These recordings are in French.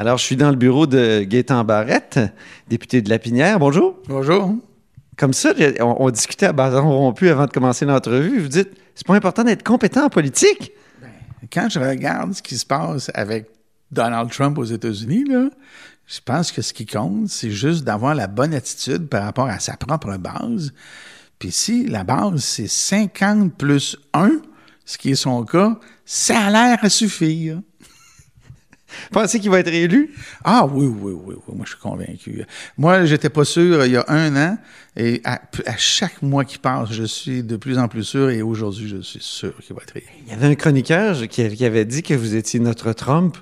Alors, je suis dans le bureau de Gaétan Barrette, député de Lapinière. Bonjour. Bonjour. Comme ça, on, discutait à bâton rompu avant de commencer l'entrevue. Vous dites, c'est pas important d'être compétent en politique? Ben, quand je regarde ce qui se passe avec Donald Trump aux États-Unis, je pense que ce qui compte, c'est juste d'avoir la bonne attitude par rapport à sa propre base. Puis si la base, c'est 50 plus 1, ce qui est son cas, ça a l'air à suffire. Pensez qu'il va être réélu? Ah oui, oui, oui, oui. Moi, je suis convaincu. Moi, j'étais pas sûr il y a un an. Et à, chaque mois qui passe, je suis de plus en plus sûr. Et aujourd'hui, je suis sûr qu'il va être réélu. Il y avait un chroniqueur qui avait dit que vous étiez notre Trump.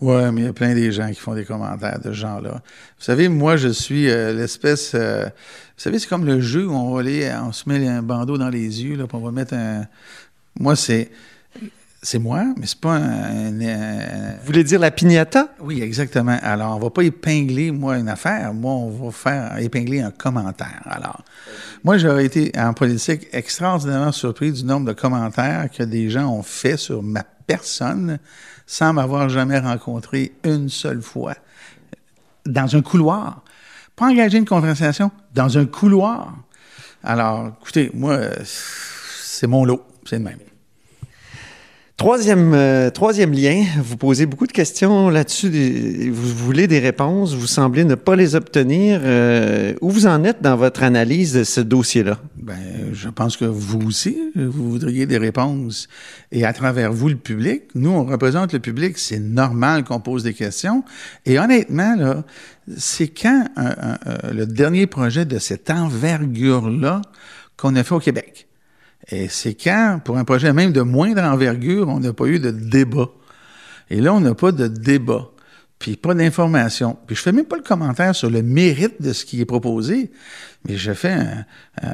Oui, mais il y a plein des gens qui font des commentaires de ce genre-là. Vous savez, moi, je suis euh, l'espèce... Euh, vous savez, c'est comme le jeu où on va aller, on se met un bandeau dans les yeux, là, puis on va mettre un... Moi, c'est c'est moi, mais c'est pas un, Vous voulez dire la pignata? Oui, exactement. Alors, on va pas épingler, moi, une affaire. Moi, on va faire épingler un commentaire. Alors, moi, j'aurais été en politique extraordinairement surpris du nombre de commentaires que des gens ont fait sur ma personne sans m'avoir jamais rencontré une seule fois dans un couloir. Pas engager une conversation, dans un couloir. Alors, écoutez, moi, c'est mon lot. C'est le même. Troisième, euh, troisième lien, vous posez beaucoup de questions là-dessus, vous voulez des réponses, vous semblez ne pas les obtenir. Euh, où vous en êtes dans votre analyse de ce dossier-là? Ben, je pense que vous aussi, vous voudriez des réponses. Et à travers vous, le public, nous, on représente le public, c'est normal qu'on pose des questions. Et honnêtement, là, c'est quand le dernier projet de cette envergure-là qu'on a fait au Québec? Et c'est quand, pour un projet même de moindre envergure, on n'a pas eu de débat. Et là, on n'a pas de débat, puis pas d'information. Puis je fais même pas le commentaire sur le mérite de ce qui est proposé, mais je fais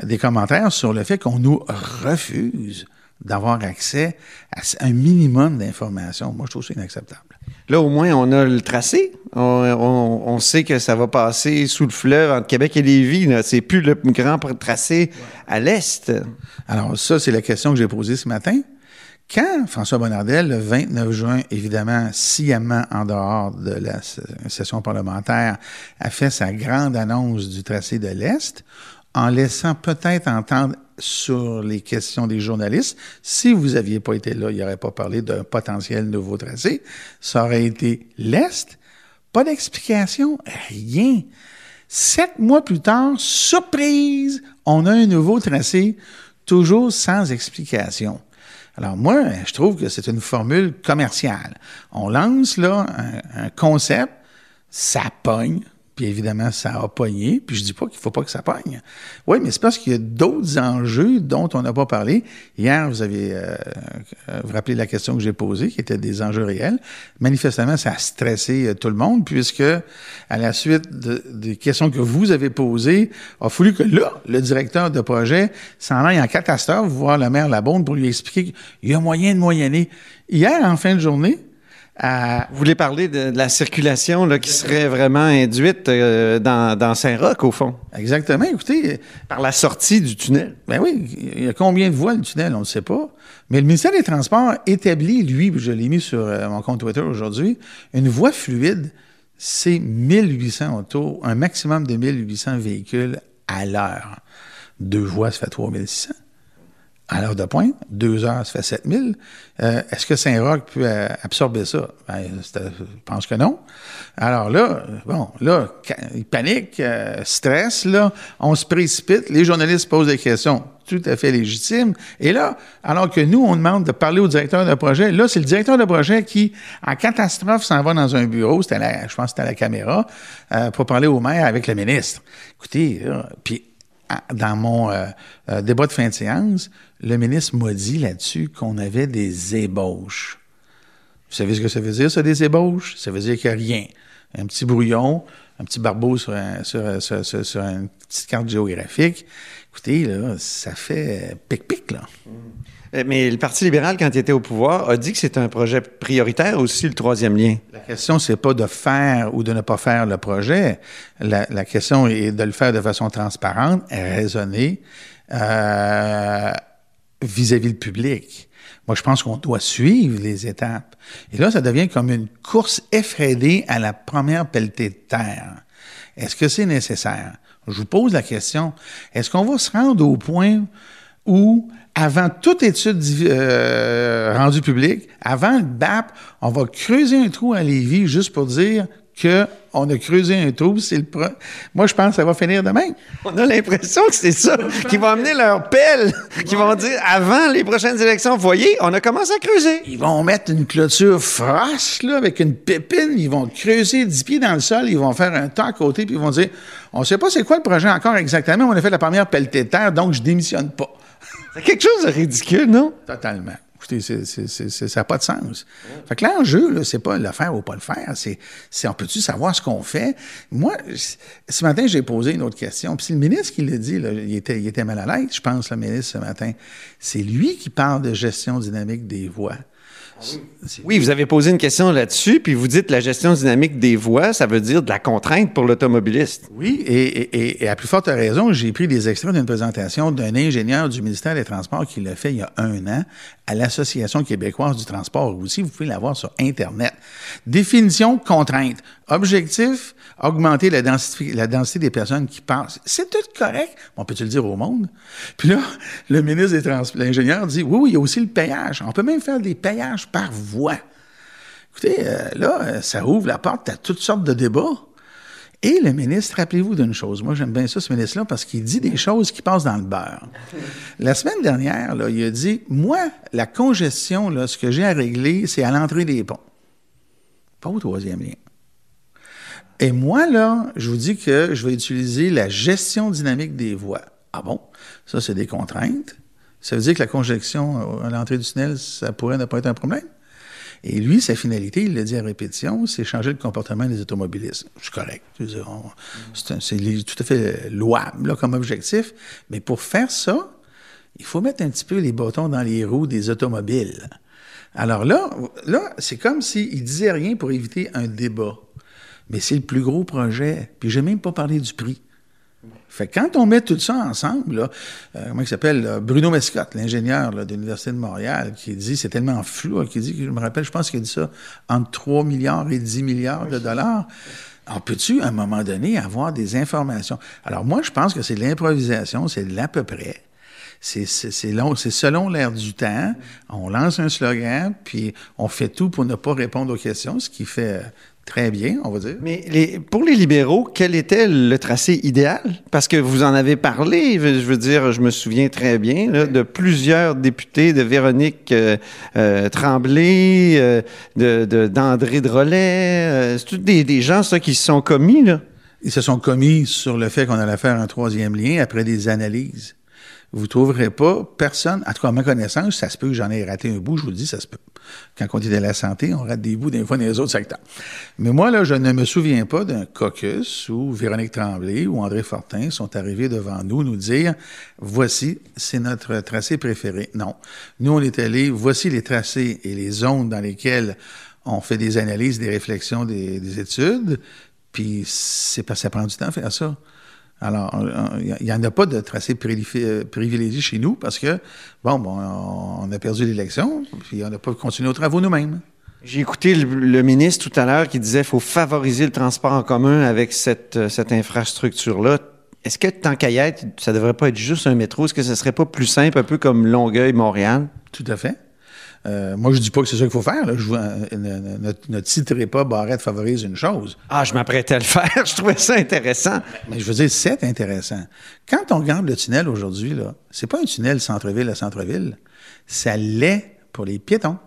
des commentaires sur le fait qu'on nous refuse d'avoir accès à un minimum d'informations. Moi, je trouve ça inacceptable. Là, au moins, on a le tracé. On, sait que ça va passer sous le fleuve entre Québec et Lévis. C'est plus le grand tracé à l'est. Alors, ça, c'est la question que j'ai posée ce matin. Quand François Bonnardel, le 29 juin, évidemment, sciemment en dehors de la session parlementaire, a fait sa grande annonce du tracé de l'Est, en laissant peut-être entendre sur les questions des journalistes. Si vous n'aviez pas été là, il aurait pas parlé d'un potentiel nouveau tracé. Ça aurait été l'Est. Pas d'explication, rien. Sept mois plus tard, surprise, on a un nouveau tracé, toujours sans explication. Alors moi, je trouve que c'est une formule commerciale. On lance là un, un concept, ça pogne, puis évidemment, ça a pogné. Puis je dis pas qu'il faut pas que ça pogne. Oui, mais c'est parce qu'il y a d'autres enjeux dont on n'a pas parlé. Hier, vous avez euh, euh, vous rappelez la question que j'ai posée, qui était des enjeux réels. Manifestement, ça a stressé euh, tout le monde, puisque à la suite des questions que vous avez posées, a fallu que là, le directeur de projet s'en aille en catastrophe voir le maire Labonde pour lui expliquer qu'il y a moyen de moyenner. Hier, en fin de journée, vous voulez parler de, la circulation là, qui serait vraiment induite euh, dans, Saint-Roch, au fond? Exactement. Écoutez. Par la sortie du tunnel. Ben oui. Il y a combien de voies le tunnel? On ne sait pas. Mais le ministère des Transports établit, lui, je l'ai mis sur euh, mon compte Twitter aujourd'hui, une voie fluide, c'est 1800 autos, un maximum de 1800 véhicules à l'heure. Deux voies, ça fait 3600 à l'heure de pointe. Deux heures, ça fait 7000. Euh, Est-ce que Saint-Roch peut euh, absorber ça? Ben, je pense que non. Alors là, bon, là, il panique, euh, stress, là, on se précipite, les journalistes posent des questions tout à fait légitimes. Et là, alors que nous, on demande de parler au directeur de projet, là, c'est le directeur de projet qui, en catastrophe, s'en va dans un bureau, c'était je pense que c'était à la caméra, euh, pour parler au maire avec le ministre. Écoutez, puis dans mon euh, euh, débat de fin de séance, le ministre m'a dit là-dessus qu'on avait des ébauches. Vous savez ce que ça veut dire, ça, des ébauches? Ça veut dire qu'il n'y a rien. Un petit brouillon, un petit barbeau sur, sur, une petite carte géographique. Écoutez, là, ça fait pic-pic, là. Mm. Euh, mais le Parti libéral, quand il était au pouvoir, a dit que c'est un projet prioritaire aussi, le troisième lien. La question, c'est pas de faire ou de ne pas faire le projet. La, question est de le faire de façon transparente, raisonnée, euh, vis-à-vis le public. Moi, je pense qu'on doit suivre les étapes. Et là, ça devient comme une course effrénée à la première pelletée de terre. Est-ce que c'est nécessaire? Je vous pose la question. Est-ce qu'on va se rendre au point où, avant toute étude euh, rendue publique, avant le BAP, on va creuser un trou à Lévis juste pour dire qu'on a creusé un trou, c'est le Moi, je pense que ça va finir demain. On a l'impression que c'est ça qui va amener leur pelle, qui vont dire avant les prochaines élections, voyez, on a commencé à creuser. Ils vont mettre une clôture froche, là, avec une pépine, ils vont creuser 10 pieds dans le sol, ils vont faire un tas à côté, puis ils vont dire, on ne sait pas c'est quoi le projet encore exactement, on a fait la première pelletée de terre, donc je démissionne pas. C'est quelque chose de ridicule, non? Totalement. Écoutez, ça n'a pas de sens. Fait que l'enjeu, c'est pas le faire ou pas le faire, c'est, on peut-tu savoir ce qu'on fait? Moi, ce matin, j'ai posé une autre question. Puis c'est le ministre qui l'a dit, il, était, il était mal à l'aise, je pense, le ministre, ce matin. C'est lui qui parle de gestion dynamique des voies. Oui, vous avez posé une question là-dessus, puis vous dites la gestion dynamique des voies, ça veut dire de la contrainte pour l'automobiliste. Oui, et, à plus forte raison, j'ai pris des extraits d'une présentation d'un ingénieur du ministère des Transports qui l'a fait il y a un an à l'Association québécoise du transport routier. Vous pouvez l'avoir sur Internet. Définition contrainte. Objectif, augmenter la densité, la densité des personnes qui passent. C'est tout correct. On peut-tu le dire au monde? Puis là, le ministre des Transports, l'ingénieur dit, oui, oui, il y a aussi le payage. On peut même faire des payages par voie. Écoutez, euh, là, ça ouvre la porte à toutes sortes de débats. Et le ministre, rappelez-vous d'une chose, moi j'aime bien ça, ce ministre-là, parce qu'il dit des choses qui passent dans le beurre. La semaine dernière, il a dit, moi, la congestion, là, ce que j'ai à régler, c'est à l'entrée des ponts. Pas au troisième lien. Et moi, là, je vous dis que je vais utiliser la gestion dynamique des voies. Ah bon? Ça, c'est des contraintes. Ça veut dire que la congestion à l'entrée du tunnel, ça pourrait ne pas être un problème? Et lui, sa finalité, il l'a dit à répétition, c'est changer le comportement des automobilistes. C'est correct. C'est tout à fait louable comme objectif. Mais pour faire ça, il faut mettre un petit peu les bâtons dans les roues des automobiles. Alors là, là c'est comme s'il disait rien pour éviter un débat. Mais c'est le plus gros projet. Puis j'ai même pas parlé du prix. Fait que quand on met tout ça ensemble, là, euh, comment il s'appelle, Bruno Mescott, l'ingénieur de l'Université de Montréal, qui dit, c'est tellement flou, qui dit, je me rappelle, je pense qu'il a dit ça, entre 3 milliards et 10 milliards de dollars. Alors, peux-tu, à un moment donné, avoir des informations? Alors, moi, je pense que c'est de l'improvisation, c'est de l'à peu près. C'est selon l'air du temps. On lance un slogan, puis on fait tout pour ne pas répondre aux questions, ce qui fait Très bien, on va dire. Mais les, pour les libéraux, quel était le tracé idéal? Parce que vous en avez parlé, je veux dire, je me souviens très bien de plusieurs députés, de Véronique euh, euh, Tremblay, euh, de, d'André Drolet. c'est tous des, des, gens, ça, qui se sont commis, là. Ils se sont commis sur le fait qu'on allait faire un troisième lien après des analyses vous trouverez pas personne, en tout cas à ma connaissance, ça se peut que j'en ai raté un bout, je vous le dis, ça se peut. Quand on dit de la santé, on rate des bouts des fois dans les autres secteurs. Mais moi, là, je ne me souviens pas d'un caucus où Véronique Tremblay ou André Fortin sont arrivés devant nous nous dire voici, c'est notre tracé préféré. Non. Nous, on est allés, voici les tracés et les zones dans lesquelles on fait des analyses, des réflexions, des, des études, puis c'est pas ça prend du temps à faire ça. Alors, il n'y en a pas de tracé euh, privilégié chez nous parce que, bon, bon on a perdu l'élection, puis on n'a pas continué nos travaux nous-mêmes. J'ai écouté le, ministre tout à l'heure qui disait qu'il faut favoriser le transport en commun avec cette, euh, cette infrastructure-là. Est-ce que, tant qu'à y être, ça ne devrait pas être juste un métro? Est-ce que ce ne serait pas plus simple, un peu comme Longueuil-Montréal? Tout à fait. Euh, moi, je dis pas que c'est ça qu'il faut faire. Je ne, ne, titrerai pas Barrette favorise une chose. Ah, je m'apprêtais à le faire. je trouvais ça intéressant. Mais, je veux dire, c'est intéressant. Quand on regarde le tunnel aujourd'hui, là, c'est pas un tunnel centre-ville à centre-ville. Ça l'est pour les piétons,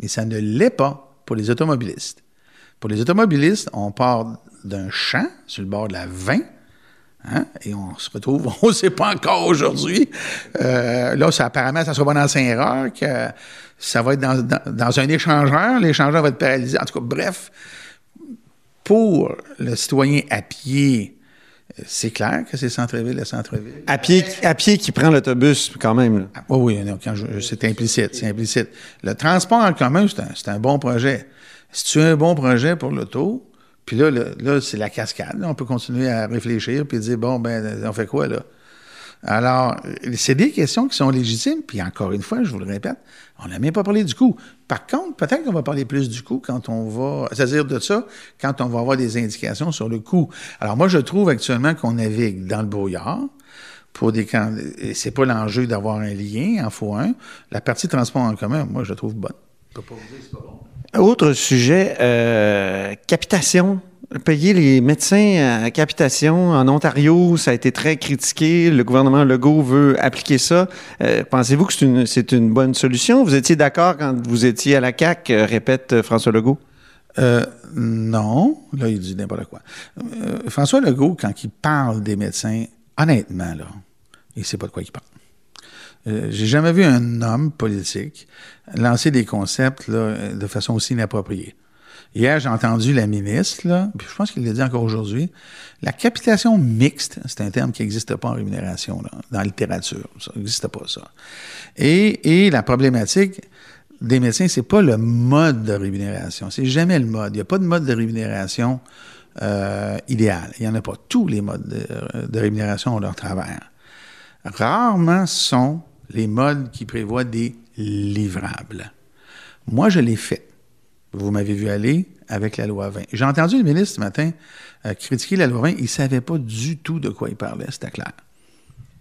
mais ça ne l'est pas pour les automobilistes. Pour les automobilistes, on part d'un champ sur le bord de la 20, Hein? Et on se retrouve, on ne sait pas encore aujourd'hui. Euh, là, ça, apparemment, ça sera pas dans Saint-Roch. Euh, ça va être dans, dans, un échangeur. L'échangeur va être paralysé. En tout cas, bref, pour le citoyen à pied, c'est clair que c'est centre-ville à centre-ville. À pied, à pied qui prend l'autobus, quand même. Ah, oui, oui, c'est implicite, c'est implicite. Le transport en commun, c'est un, un, bon projet. Si tu as un bon projet pour l'auto, puis là, là, c'est la cascade. On peut continuer à réfléchir puis dire, bon, ben, on fait quoi, là? Alors, c'est des questions qui sont légitimes, puis encore une fois, je vous le répète, on n'a même pas parlé du coût. Par contre, peut-être qu'on va parler plus du coût quand on va, c'est-à-dire de ça, quand on va avoir des indications sur le coût. Alors moi, je trouve actuellement qu'on navigue dans le brouillard pour des c'est pas l'enjeu d'avoir un lien, en faut un. La partie transport en commun, moi, je la trouve bonne. Je peux pas vous dire pas bon. Autre sujet, euh, capitation payer les médecins à capitation en Ontario, ça a été très critiqué. Le gouvernement Legault veut appliquer ça. Euh, pensez-vous que c'est une, bonne solution? Vous étiez d'accord quand vous étiez à la CAC, euh, répète euh, François Legault? Euh, non. Là, il dit n'importe quoi. François Legault, quand il parle des médecins, honnêtement, là, il sait pas de quoi il parle. J'ai jamais vu un homme politique lancer des concepts là, de façon aussi inappropriée. Hier, j'ai entendu la ministre, là, puis je pense qu'il l'a dit encore aujourd'hui, la capitation mixte, c'est un terme qui n'existe pas en rémunération, là, dans la littérature. Ça n'existe pas, ça. Et, et la problématique des médecins, c'est pas le mode de rémunération. C'est jamais le mode. Il n'y a pas de mode de rémunération euh, idéal. Il n'y en a pas. Tous les modes de, de rémunération ont leur travers. Rarement sont les modes qui prévoient des livrables. Moi, je l'ai fait. Vous m'avez vu aller avec la loi 20. J'ai entendu le ministre ce matin euh, critiquer la loi 20. Il ne savait pas du tout de quoi il parlait, c'était clair.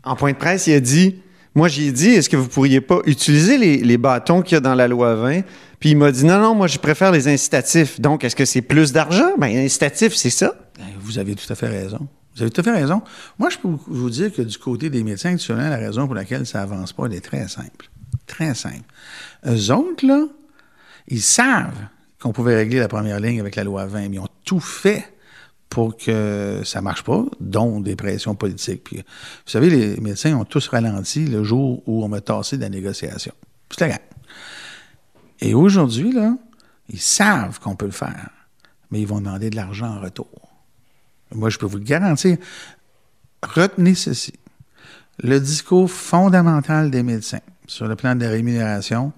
En point de presse, il a dit Moi, j'ai dit, est-ce que vous pourriez pas utiliser les, bâtons qu'il y a dans la loi 20 Puis il m'a dit Non, non, moi, je préfère les incitatifs. Donc, est-ce que c'est plus d'argent? Bien, incitatif, c'est ça. Ben, vous avez tout à fait raison. Vous avez tout à fait raison. Moi, je peux vous dire que du côté des médecins, actuellement, la raison pour laquelle ça avance pas, elle est très simple. Très simple. Eux autres, là, ils savent qu'on pouvait régler la première ligne avec la loi 20, mais ils ont tout fait pour que ça marche pas, dont des pressions politiques. Puis, vous savez, les médecins ont tous ralenti le jour où on m'a tassé de la négociation. C'est la Et aujourd'hui, là, ils savent qu'on peut le faire, mais ils vont demander de l'argent en retour. Moi, je peux vous le garantir. Retenez ceci. Le discours fondamental des médecins sur le plan de la rémunération,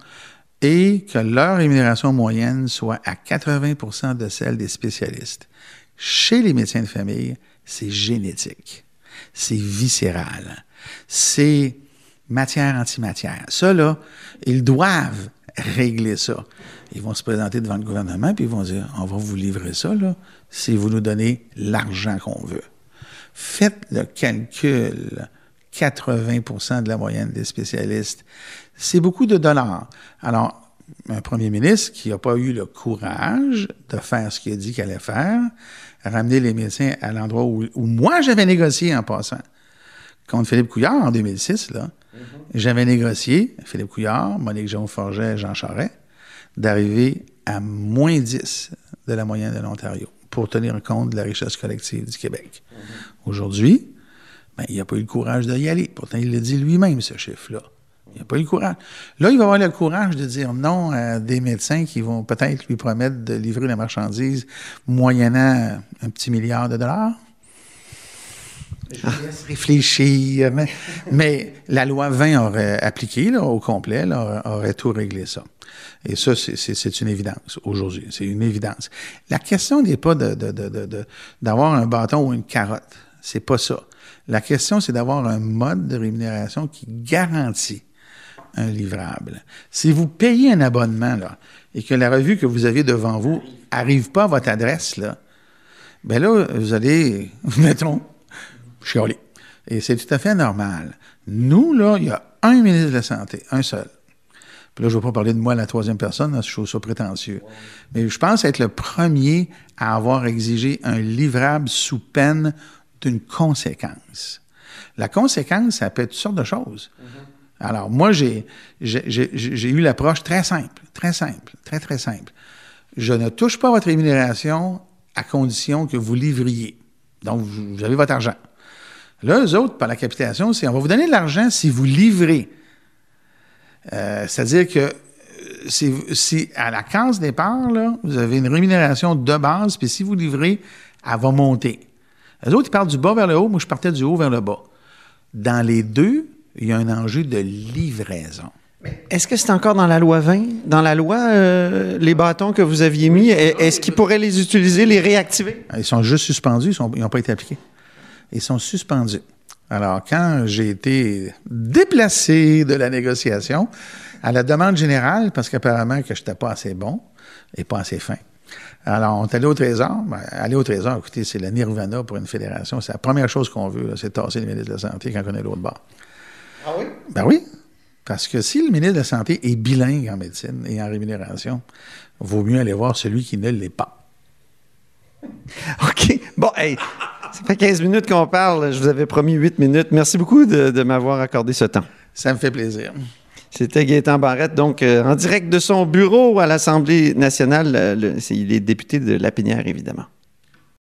et que leur rémunération moyenne soit à 80% de celle des spécialistes. Chez les médecins de famille, c'est génétique, c'est viscéral, c'est matière antimatière. Ça, là, ils doivent régler ça. Ils vont se présenter devant le gouvernement, puis ils vont dire, on va vous livrer ça, là, si vous nous donnez l'argent qu'on veut. Faites le calcul 80% de la moyenne des spécialistes. C'est beaucoup de dollars. Alors, un premier ministre qui n'a pas eu le courage de faire ce qu'il a dit qu'il allait faire, ramener les médecins à l'endroit où, moi j'avais négocié en passant. Contre Philippe Couillard en 2006, là, mm-hmm. j'avais négocié, Philippe Couillard, Monique Jean Forget, Jean Charest, d'arriver à moins 10 de la moyenne de l'Ontario pour tenir compte de la richesse collective du Québec. Mm-hmm. Aujourd'hui, ben, il n'a pas eu le courage d'y aller. Pourtant, il l'a dit lui-même, ce chiffre-là. Il n'a pas eu le courage. Là, il va avoir le courage de dire non à des médecins qui vont peut-être lui promettre de livrer la marchandise moyennant un petit milliard de dollars. Réfléchir. Mais, la loi 20 aurait appliqué là, au complet, là, aurait tout réglé ça. Et ça, c'est une évidence aujourd'hui. C'est une évidence. La question n'est pas d'avoir de, un bâton ou une carotte. C'est pas ça. La question, c'est d'avoir un mode de rémunération qui garantit un livrable. Si vous payez un abonnement, là, et que la revue que vous avez devant vous arrive pas à votre adresse, là, ben là, vous allez, mettons, chialer. Et c'est tout à fait normal. Nous, là, il y a un ministre de la Santé, un seul. Puis là, je ne vais pas parler de moi, la troisième personne, je trouve ça prétentieux. Mais je pense être le premier à avoir exigé un livrable sous peine d'une conséquence. La conséquence, ça peut être toutes sortes de choses. Mm-hmm. Alors, moi, j'ai, j'ai, eu l'approche très simple, très simple, très, très simple. Je ne touche pas à votre rémunération à condition que vous livriez. Donc, vous avez votre argent. Là, eux autres, par la capitation, c'est on va vous donner de l'argent si vous livrez. Euh, c'est-à-dire que euh, si, à la case départ, là, vous avez une rémunération de base, puis si vous livrez, elle va monter. Les autres, ils parlent du bas vers le haut, moi, je partais du haut vers le bas. Dans les deux, il y a un enjeu de livraison. Est-ce que c'est encore dans la loi 20? Dans la loi, euh, les bâtons que vous aviez mis, est-ce qu'ils pourraient les utiliser, les réactiver? Ils sont juste suspendus, ils n'ont pas été appliqués. Ils sont suspendus. Alors, quand j'ai été déplacé de la négociation à la demande générale, parce qu'apparemment que je n'étais pas assez bon et pas assez fin, alors, on est allé au Trésor. Ben, aller au Trésor, écoutez, c'est le nirvana pour une fédération. C'est la première chose qu'on veut, c'est tasser le ministre de la Santé quand on est l'autre bord. Ah oui? Ben oui. Parce que si le ministre de la Santé est bilingue en médecine et en rémunération, vaut mieux aller voir celui qui ne l'est pas. OK. Bon, hey, ça fait 15 minutes qu'on parle. Je vous avais promis 8 minutes. Merci beaucoup de, de m'avoir accordé ce temps. Ça me fait plaisir. C'était Gaétan Barrette, donc euh, en direct de son bureau à l'Assemblée nationale. Euh, le- il est député de Lapinière, évidemment.